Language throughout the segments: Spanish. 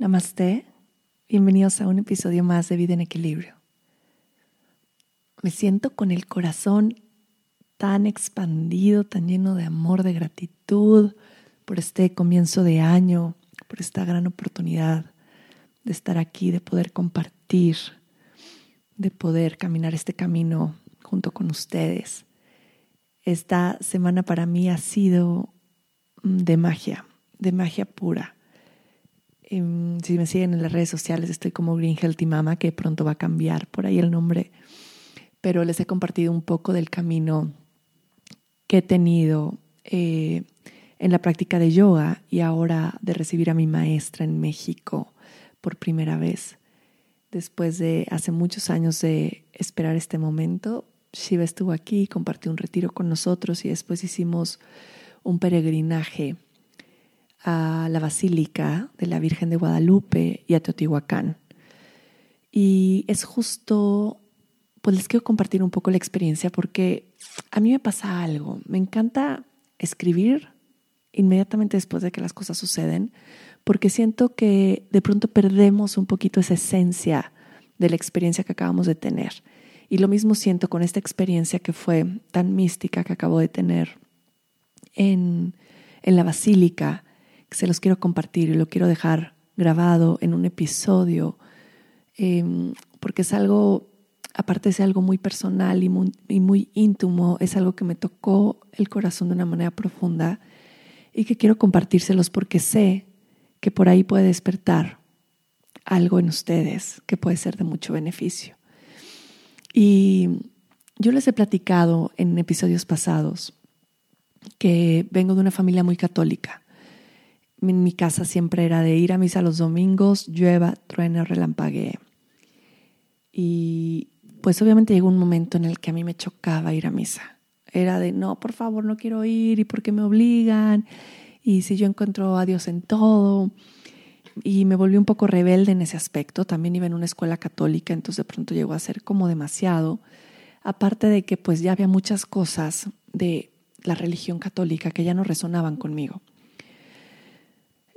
Namaste, bienvenidos a un episodio más de Vida en Equilibrio. Me siento con el corazón tan expandido, tan lleno de amor, de gratitud por este comienzo de año, por esta gran oportunidad de estar aquí, de poder compartir, de poder caminar este camino junto con ustedes. Esta semana para mí ha sido mm, de magia, de magia pura si me siguen en las redes sociales, estoy como Green Healthy Mama, que pronto va a cambiar por ahí el nombre. Pero les he compartido un poco del camino que he tenido eh, en la práctica de yoga y ahora de recibir a mi maestra en México por primera vez. Después de hace muchos años de esperar este momento, Shiva estuvo aquí, compartió un retiro con nosotros y después hicimos un peregrinaje a la Basílica de la Virgen de Guadalupe y a Teotihuacán. Y es justo, pues les quiero compartir un poco la experiencia porque a mí me pasa algo. Me encanta escribir inmediatamente después de que las cosas suceden, porque siento que de pronto perdemos un poquito esa esencia de la experiencia que acabamos de tener. Y lo mismo siento con esta experiencia que fue tan mística que acabo de tener en, en la basílica, se los quiero compartir y lo quiero dejar grabado en un episodio, em, porque es algo, aparte ser algo muy personal y muy íntimo, es algo que me tocó el corazón de una manera profunda y que quiero compartírselos porque sé que por ahí puede despertar algo en ustedes que puede ser de mucho beneficio. Y yo les he platicado en episodios pasados que vengo de una familia muy católica en mi casa siempre era de ir a misa los domingos, llueva, truene, relampaguee. Y pues obviamente llegó un momento en el que a mí me chocaba ir a misa. Era de, no, por favor, no quiero ir, y por qué me obligan, y si yo encuentro a Dios en todo. Y me volví un poco rebelde en ese aspecto. También iba en una escuela católica, entonces de pronto llegó a ser como demasiado. Aparte de que pues ya había muchas cosas de la religión católica que ya no resonaban conmigo.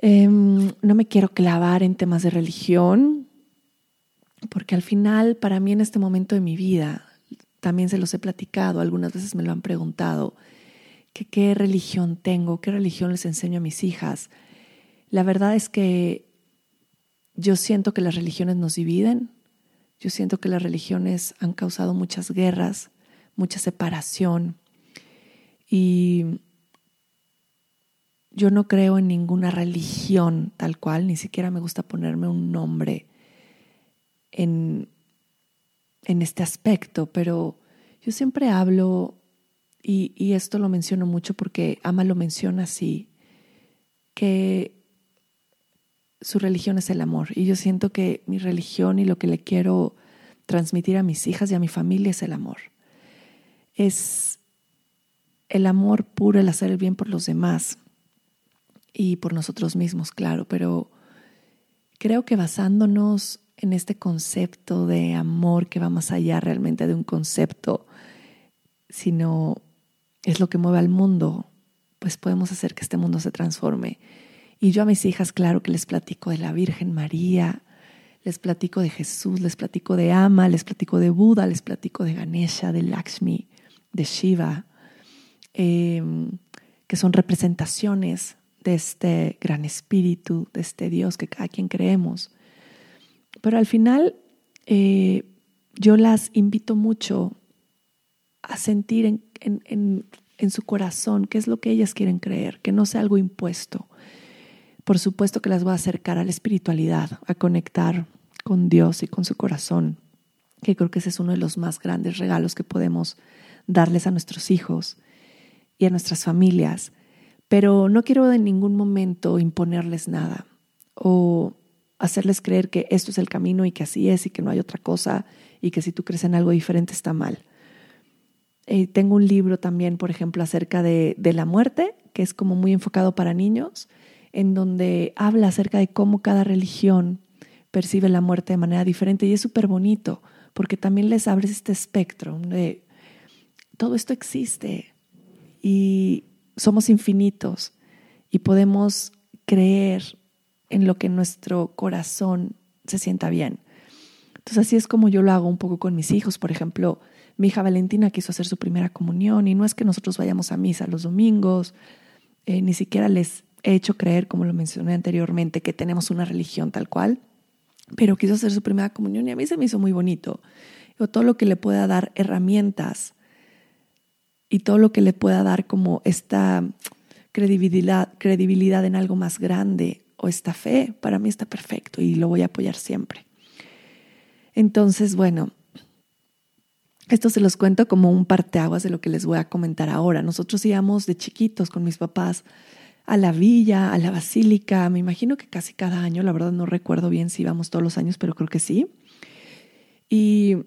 Em, no me quiero clavar en temas de religión, porque al final, para mí en este momento de mi vida, también se los he platicado, algunas veces me lo han preguntado, que qué religión tengo, qué religión les enseño a mis hijas. La verdad es que yo siento que las religiones nos dividen, yo siento que las religiones han causado muchas guerras, mucha separación y yo no creo en ninguna religión tal cual, ni siquiera me gusta ponerme un nombre en, en este aspecto, pero yo siempre hablo, y, y esto lo menciono mucho porque Ama lo menciona así, que su religión es el amor. Y yo siento que mi religión y lo que le quiero transmitir a mis hijas y a mi familia es el amor. Es el amor puro, el hacer el bien por los demás y por nosotros mismos, claro, pero creo que basándonos en este concepto de amor que va más allá realmente de un concepto, sino es lo que mueve al mundo, pues podemos hacer que este mundo se transforme. Y yo a mis hijas, claro que les platico de la Virgen María, les platico de Jesús, les platico de Ama, les platico de Buda, les platico de Ganesha, de Lakshmi, de Shiva, em, que son representaciones de este gran espíritu, de este Dios que cada quien creemos. Pero al final eh, yo las invito mucho a sentir en, en, en su corazón qué es lo que ellas quieren creer, que no sea algo impuesto. Por supuesto que las voy a acercar a la espiritualidad, a conectar con Dios y con su corazón, que creo que ese es uno de los más grandes regalos que podemos darles a nuestros hijos y a nuestras familias pero no quiero en ningún momento imponerles nada o hacerles creer que esto es el camino y que así es y que no hay otra cosa y que si tú crees en algo diferente está mal. Eh, tengo un libro también, por ejemplo, acerca de, de la muerte, que es como muy enfocado para niños, en donde habla acerca de cómo cada religión percibe la muerte de manera diferente y es súper bonito porque también les abres este espectro de todo esto existe y somos infinitos y podemos creer en lo que nuestro corazón se sienta bien. Entonces así es como yo lo hago un poco con mis hijos. Por ejemplo, mi hija Valentina quiso hacer su primera comunión y no es que nosotros vayamos a misa los domingos, eh, ni siquiera les he hecho creer, como lo mencioné anteriormente, que tenemos una religión tal cual, pero quiso hacer su primera comunión y a mí se me hizo muy bonito. O todo lo que le pueda dar herramientas y todo lo que le pueda dar como esta credibilidad, credibilidad en algo más grande o esta fe, para mí está perfecto y lo voy a apoyar siempre. Entonces, bueno, esto se los cuento como un parteaguas de lo que les voy a comentar ahora. Nosotros íbamos de chiquitos con mis papás a la villa, a la basílica, me imagino que casi cada año, la verdad no recuerdo bien si íbamos todos los años, pero creo que sí. Y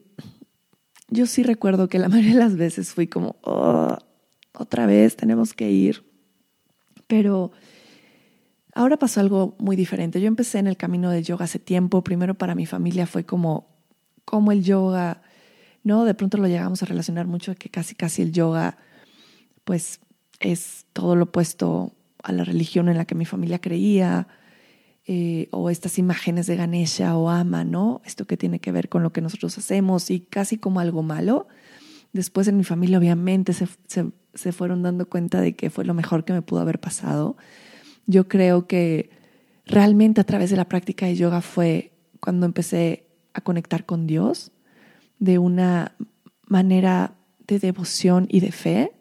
yo sí recuerdo que la mayoría de las veces fui como, oh, otra vez tenemos que ir. Pero ahora pasó algo muy diferente. Yo empecé en el camino del yoga hace tiempo. Primero para mi familia fue como, como el yoga, ¿no? De pronto lo llegamos a relacionar mucho, que casi, casi el yoga, pues es todo lo opuesto a la religión en la que mi familia creía, eh, o estas imágenes de Ganesha o Ama, ¿no? Esto que tiene que ver con lo que nosotros hacemos y casi como algo malo. Después en mi familia obviamente se, se fueron dando cuenta de que fue lo mejor que me pudo haber pasado. Yo creo que realmente a través de la práctica de yoga fue cuando empecé a conectar con Dios de una manera de devoción y de fe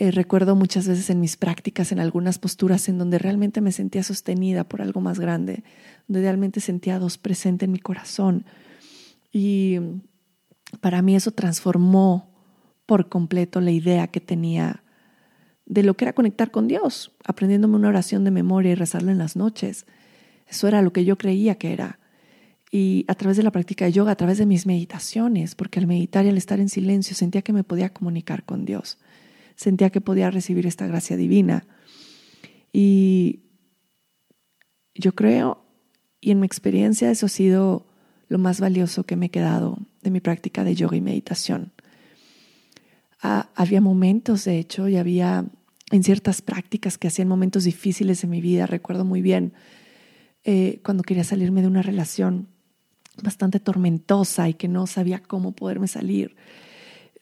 eh, recuerdo muchas veces en mis prácticas, en algunas posturas en donde realmente me sentía sostenida por algo más grande, donde realmente sentía a Dios presente en mi corazón. Y para mí eso transformó por completo la idea que tenía de lo que era conectar con Dios, aprendiéndome una oración de memoria y rezarla en las noches. Eso era lo que yo creía que era. Y a través de la práctica de yoga, a través de mis meditaciones, porque al meditar y al estar en silencio sentía que me podía comunicar con Dios sentía que podía recibir esta gracia divina. Y yo creo, y en mi experiencia, eso ha sido lo más valioso que me he quedado de mi práctica de yoga y meditación. Ah, había momentos, de hecho, y había en ciertas prácticas que hacían momentos difíciles en mi vida. Recuerdo muy bien eh, cuando quería salirme de una relación bastante tormentosa y que no sabía cómo poderme salir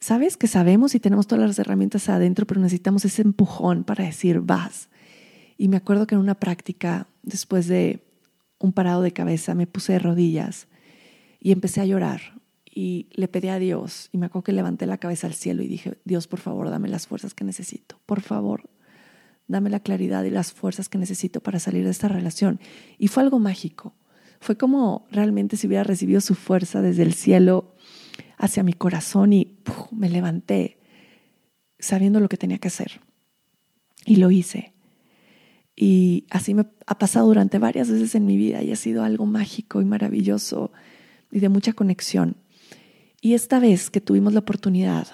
sabes que sabemos y tenemos todas las herramientas adentro, pero necesitamos ese empujón para decir, vas. Y me acuerdo que en una práctica, después de un parado de cabeza, me puse de rodillas y empecé a llorar y le pedí a Dios y me acuerdo que levanté la cabeza al cielo y dije, Dios, por favor, dame las fuerzas que necesito, por favor, dame la claridad y las fuerzas que necesito para salir de esta relación. Y fue algo mágico, fue como realmente si hubiera recibido su fuerza desde el cielo hacia mi corazón y me levanté sabiendo lo que tenía que hacer. Y lo hice. Y así me ha pasado durante varias veces en mi vida y ha sido algo mágico y maravilloso y de mucha conexión. Y esta vez que tuvimos la oportunidad,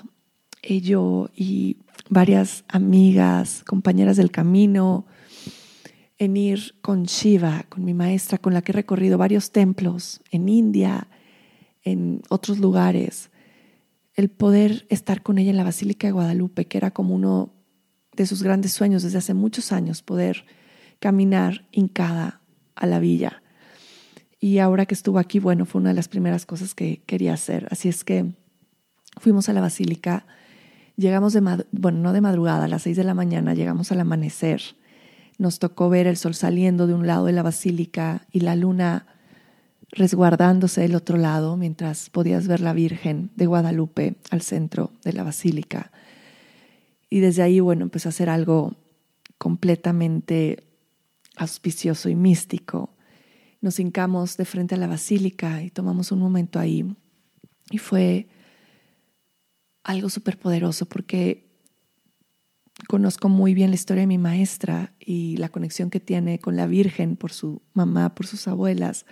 eh, yo y varias amigas, compañeras del camino, en ir con Shiva, con mi maestra, con la que he recorrido varios templos en India, en otros lugares, el poder estar con ella en la Basílica de Guadalupe, que era como uno de sus grandes sueños desde hace muchos años, poder caminar hincada a la villa. Y ahora que estuvo aquí, bueno, fue una de las primeras cosas que quería hacer. Así es que fuimos a la basílica, llegamos de, bueno, no de madrugada, a las seis de la mañana, llegamos al amanecer. Nos tocó ver el sol saliendo de un lado de la basílica y la luna resguardándose del otro lado mientras podías ver la Virgen de Guadalupe al centro de la basílica. Y desde ahí, bueno, empezó a hacer algo completamente auspicioso y místico. Nos hincamos de frente a la basílica y tomamos un momento ahí. Y fue algo súper poderoso porque conozco muy bien la historia de mi maestra y la conexión que tiene con la Virgen por su mamá, por sus abuelas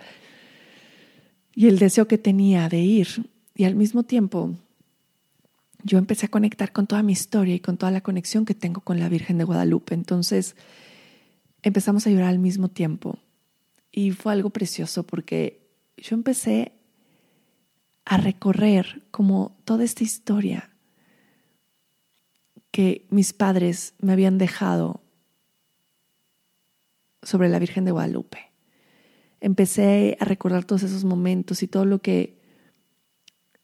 y el deseo que tenía de ir. Y al mismo tiempo, yo empecé a conectar con toda mi historia y con toda la conexión que tengo con la Virgen de Guadalupe. Entonces, empezamos a llorar al mismo tiempo. Y fue algo precioso porque yo empecé a recorrer como toda esta historia que mis padres me habían dejado sobre la Virgen de Guadalupe. Empecé a recordar todos esos momentos y todo lo que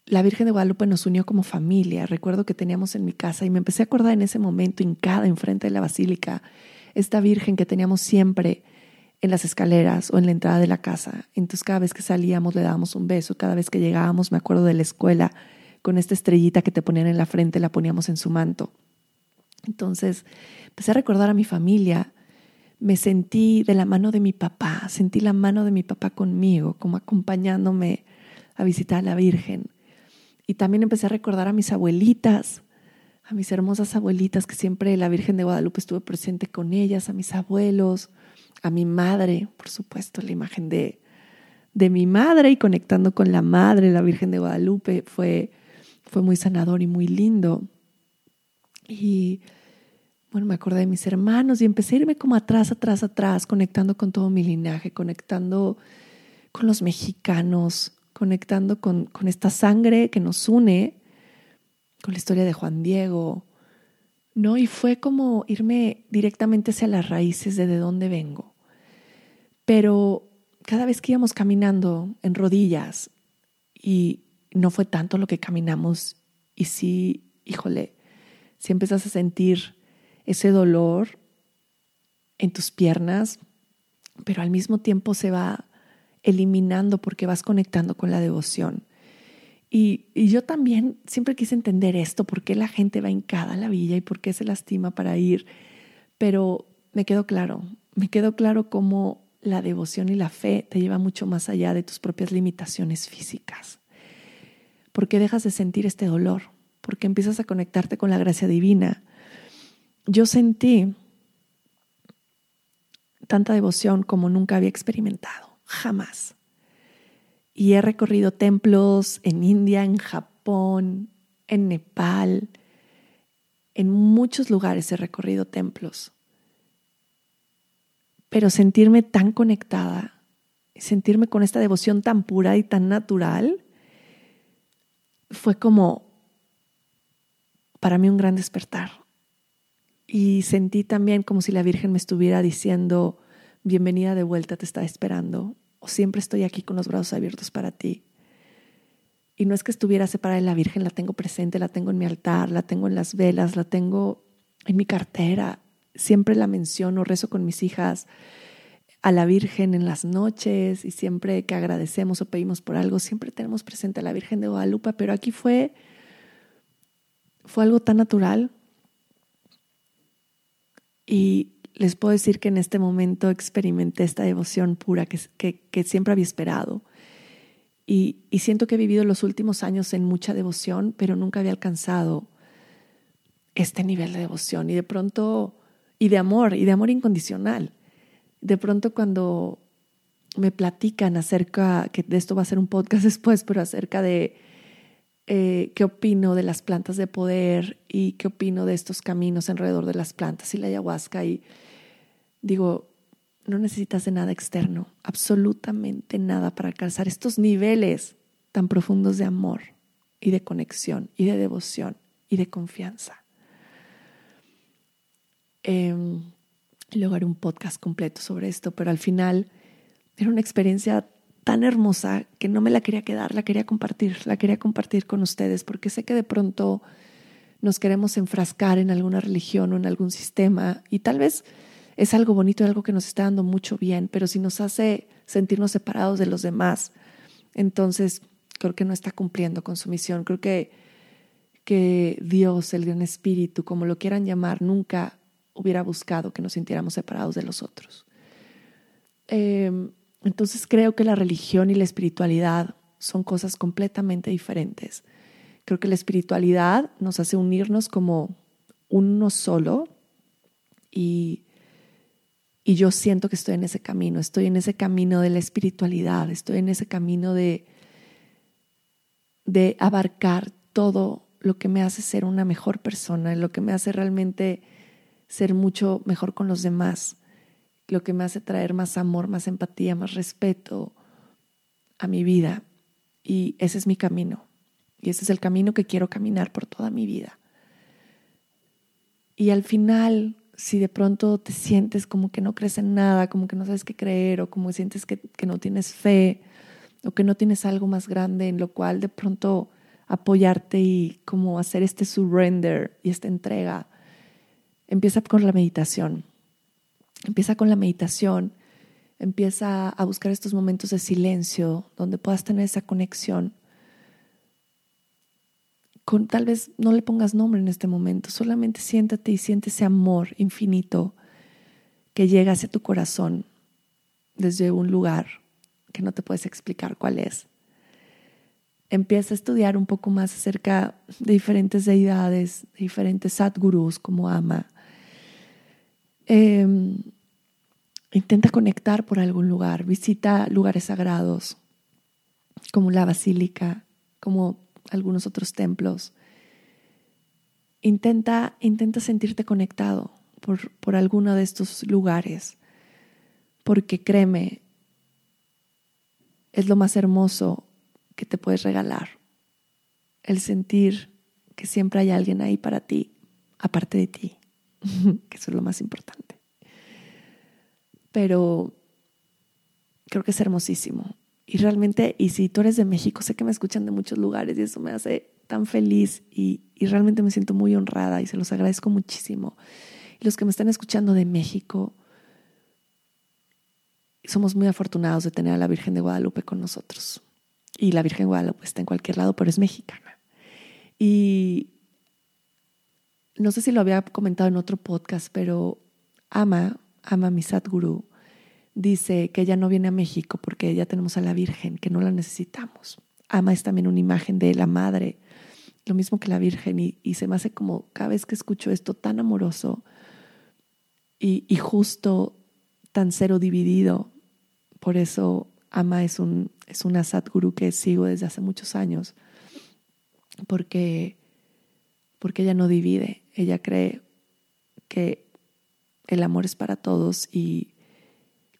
la Virgen de Guadalupe nos unió como familia. Recuerdo que teníamos en mi casa y me empecé a acordar en ese momento, hincada enfrente de la basílica, esta Virgen que teníamos siempre en las escaleras o en la entrada de la casa. Entonces cada vez que salíamos le dábamos un beso, cada vez que llegábamos, me acuerdo de la escuela, con esta estrellita que te ponían en la frente, la poníamos en su manto. Entonces empecé a recordar a mi familia, me sentí de la mano de mi papá, sentí la mano de mi papá conmigo, como acompañándome a visitar a la Virgen. Y también empecé a recordar a mis abuelitas, a mis hermosas abuelitas, que siempre la Virgen de Guadalupe estuve presente con ellas, a mis abuelos, a mi madre, por supuesto, la imagen de, de mi madre y conectando con la madre, la Virgen de Guadalupe, fue, fue muy sanador y muy lindo. Y bueno, me acordé de mis hermanos y empecé a irme como atrás, atrás, atrás, conectando con todo mi linaje, conectando con los mexicanos, conectando con, esta sangre que nos une, con la historia de Juan Diego, ¿no? Y fue como irme directamente hacia las raíces de de dónde vengo. Pero cada vez que íbamos caminando en rodillas, y no fue tanto lo que caminamos, y sí, híjole, si empiezas a sentir ese dolor en tus piernas, pero al mismo tiempo se va eliminando porque vas conectando con la devoción. Y, yo también siempre quise entender esto, por qué la gente va hincada a la villa y por qué se lastima para ir, pero me quedó claro, me quedó claro cómo la devoción y la fe te lleva mucho más allá de tus propias limitaciones físicas. ¿Por qué dejas de sentir este dolor? Porque empiezas a conectarte con la gracia divina. Yo sentí tanta devoción como nunca había experimentado, jamás y he recorrido templos en India, en Japón, en Nepal, en muchos lugares he recorrido templos. Pero sentirme tan conectada, sentirme con esta devoción tan pura y tan natural, fue como para mí un gran despertar. Y sentí también como si la Virgen me estuviera diciendo, bienvenida de vuelta, te está esperando o siempre estoy aquí con los brazos abiertos para ti. Y no es que estuviera separada de la Virgen, la tengo presente, la tengo en mi altar, la tengo en las velas, la tengo en mi cartera. Siempre la menciono, rezo con mis hijas a la Virgen en las noches y siempre que agradecemos o pedimos por algo, siempre tenemos presente a la Virgen de Guadalupe, pero aquí fue, fue algo tan natural. Y les puedo decir que en este momento experimenté esta devoción pura que, que, siempre había esperado. Y, y, siento que he vivido los últimos años en mucha devoción, pero nunca había alcanzado este nivel de devoción y de pronto, y de amor, y de amor incondicional. De pronto cuando me platican acerca, que de esto va a ser un podcast después, pero acerca de eh, qué opino de las plantas de poder y qué opino de estos caminos alrededor de las plantas y la ayahuasca y digo, no necesitas de nada externo, absolutamente nada para alcanzar estos niveles tan profundos de amor y de conexión y de devoción y de confianza. Eh, luego haré un podcast completo sobre esto, pero al final era una experiencia tan hermosa que no me la quería quedar, la quería compartir, la quería compartir con ustedes, porque sé que de pronto nos queremos enfrascar en alguna religión o en algún sistema y tal vez es algo bonito, algo que nos está dando mucho bien, pero si nos hace sentirnos separados de los demás, entonces creo que no está cumpliendo con su misión. Creo que, que Dios, el gran espíritu, como lo quieran llamar, nunca hubiera buscado que nos sintiéramos separados de los otros. Em, entonces creo que la religión y la espiritualidad son cosas completamente diferentes. Creo que la espiritualidad nos hace unirnos como uno solo y y yo siento que estoy en ese camino, estoy en ese camino de la espiritualidad, estoy en ese camino de, de abarcar todo lo que me hace ser una mejor persona, lo que me hace realmente ser mucho mejor con los demás, lo que me hace traer más amor, más empatía, más respeto a mi vida. Y ese es mi camino. Y ese es el camino que quiero caminar por toda mi vida. Y al final si de pronto te sientes como que no crees en nada, como que no sabes qué creer, o como sientes que, que no tienes fe, o que no tienes algo más grande en lo cual de pronto apoyarte y como hacer este surrender y esta entrega, empieza con la meditación. Empieza con la meditación, empieza a buscar estos momentos de silencio donde puedas tener esa conexión tal vez no le pongas nombre en este momento, solamente siéntate y siente ese amor infinito que llega hacia tu corazón desde un lugar que no te puedes explicar cuál es. Empieza a estudiar un poco más acerca de diferentes deidades, de diferentes sadgurus como ama. Intenta conectar por algún lugar, visita lugares sagrados como la basílica, como algunos otros templos. Intenta, intenta sentirte conectado por, por alguno de estos lugares, porque créeme, es lo más hermoso que te puedes regalar, el sentir que siempre hay alguien ahí para ti, aparte de ti, que eso es lo más importante. Pero creo que es hermosísimo y realmente, y si tú eres de México, sé que me escuchan de muchos lugares y eso me hace tan feliz y, y realmente me siento muy honrada y se los agradezco muchísimo. Los que me están escuchando de México, somos muy afortunados de tener a la Virgen de Guadalupe con nosotros. Y la Virgen de Guadalupe está en cualquier lado, pero es mexicana. Y no sé si lo había comentado en otro podcast, pero ama, ama mi Sadguru dice que ella no viene a México porque ya tenemos a la Virgen, que no la necesitamos. Ama es también una imagen de la madre, lo mismo que la Virgen, y, se me hace como cada vez que escucho esto tan amoroso y, justo tan cero dividido. Por eso Ama es, un, es una Sadguru que sigo desde hace muchos años, porque, porque ella no divide, ella cree que el amor es para todos y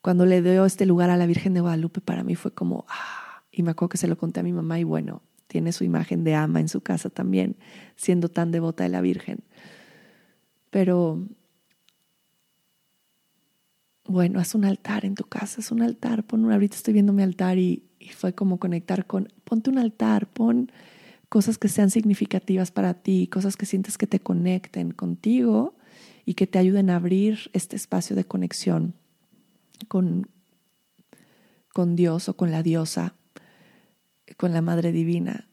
cuando le dio este lugar a la Virgen de Guadalupe, para mí fue como, ah, y me acuerdo que se lo conté a mi mamá y bueno, tiene su imagen de ama en su casa también, siendo tan devota de la Virgen. Pero, bueno, haz un altar en tu casa, es un altar, pon un, ahorita estoy viendo mi altar y, y fue como conectar con, ponte un altar, pon cosas que sean significativas para ti, cosas que sientes que te conecten contigo y que te ayuden a abrir este espacio de conexión con, con Dios o con la diosa, con la Madre Divina.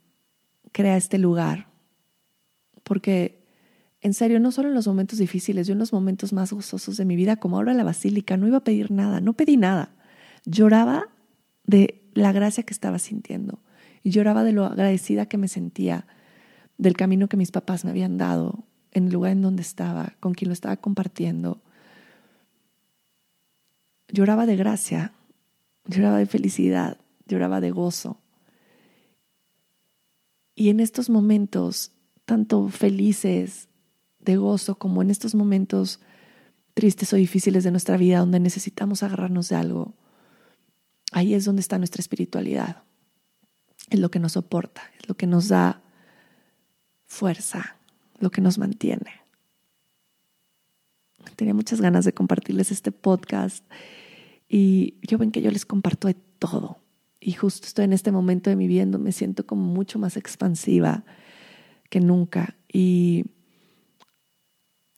Crea este lugar. Porque, en serio, no solo en los momentos difíciles, yo en los momentos más gozosos de mi vida, como ahora en la basílica, no iba a pedir nada, no pedí nada. Lloraba de la gracia que estaba sintiendo y lloraba de lo agradecida que me sentía del camino que mis papás me habían dado, en el lugar en donde estaba, con quien lo estaba compartiendo, lloraba de gracia, lloraba de felicidad, lloraba de gozo. Y en estos momentos, tanto felices, de gozo, como en estos momentos tristes o difíciles de nuestra vida, donde necesitamos agarrarnos de algo, ahí es donde está nuestra espiritualidad. Es lo que nos soporta, es lo que nos da fuerza, lo que nos mantiene. Tenía muchas ganas de compartirles este podcast y yo ven que yo les comparto de todo. Y justo estoy en este momento de mi vida me siento como mucho más expansiva que nunca. Y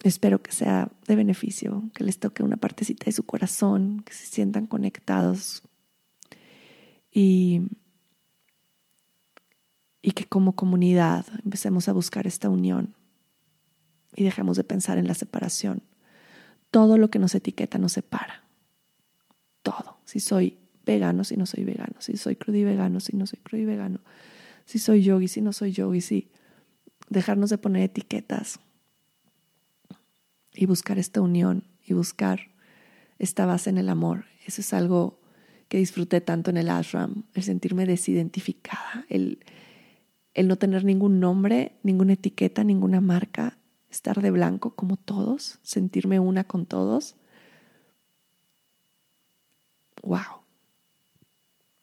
espero que sea de beneficio, que les toque una partecita de su corazón, que se sientan conectados. Y, y que como comunidad empecemos a buscar esta unión y dejemos de pensar en la separación. Todo lo que nos etiqueta nos separa todo. Si soy vegano, si no soy vegano, si soy crudo vegano, si no soy crudo vegano, si soy yogi, si no soy yogi, si dejarnos de poner etiquetas y buscar esta unión y buscar esta base en el amor. Eso es algo que disfruté tanto en el ashram, el sentirme desidentificada, el, el no tener ningún nombre, ninguna etiqueta, ninguna marca, estar de blanco como todos, sentirme una con todos wow,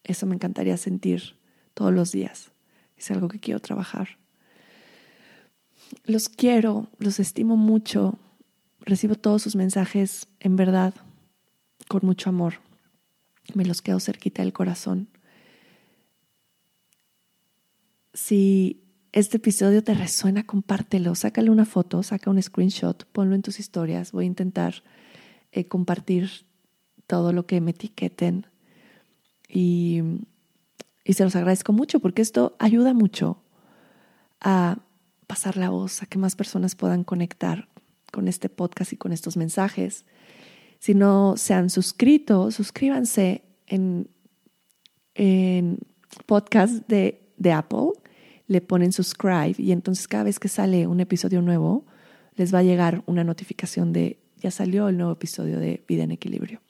eso me encantaría sentir todos los días. Es algo que quiero trabajar. Los quiero, los estimo mucho recibo todos sus mensajes en verdad, con mucho amor. Me los quedo cerquita del corazón. Si este episodio te resuena, compártelo, sácale una foto, saca un screenshot, ponlo en tus historias. Voy a intentar eh, compartir todo lo que me etiqueten y, y se los agradezco mucho porque esto ayuda mucho a pasar la voz, a que más personas puedan conectar con este podcast y con estos mensajes. Si no se han suscrito, suscríbanse en, en podcast de, de Apple, le ponen subscribe y entonces cada vez que sale un episodio nuevo, les va a llegar una notificación de ya salió el nuevo episodio de Vida en Equilibrio.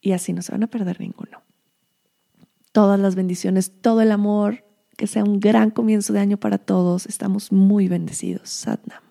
Y así no se van a perder ninguno. Todas las bendiciones, todo el amor, que sea un gran comienzo de año para todos. Estamos muy bendecidos. Satnam.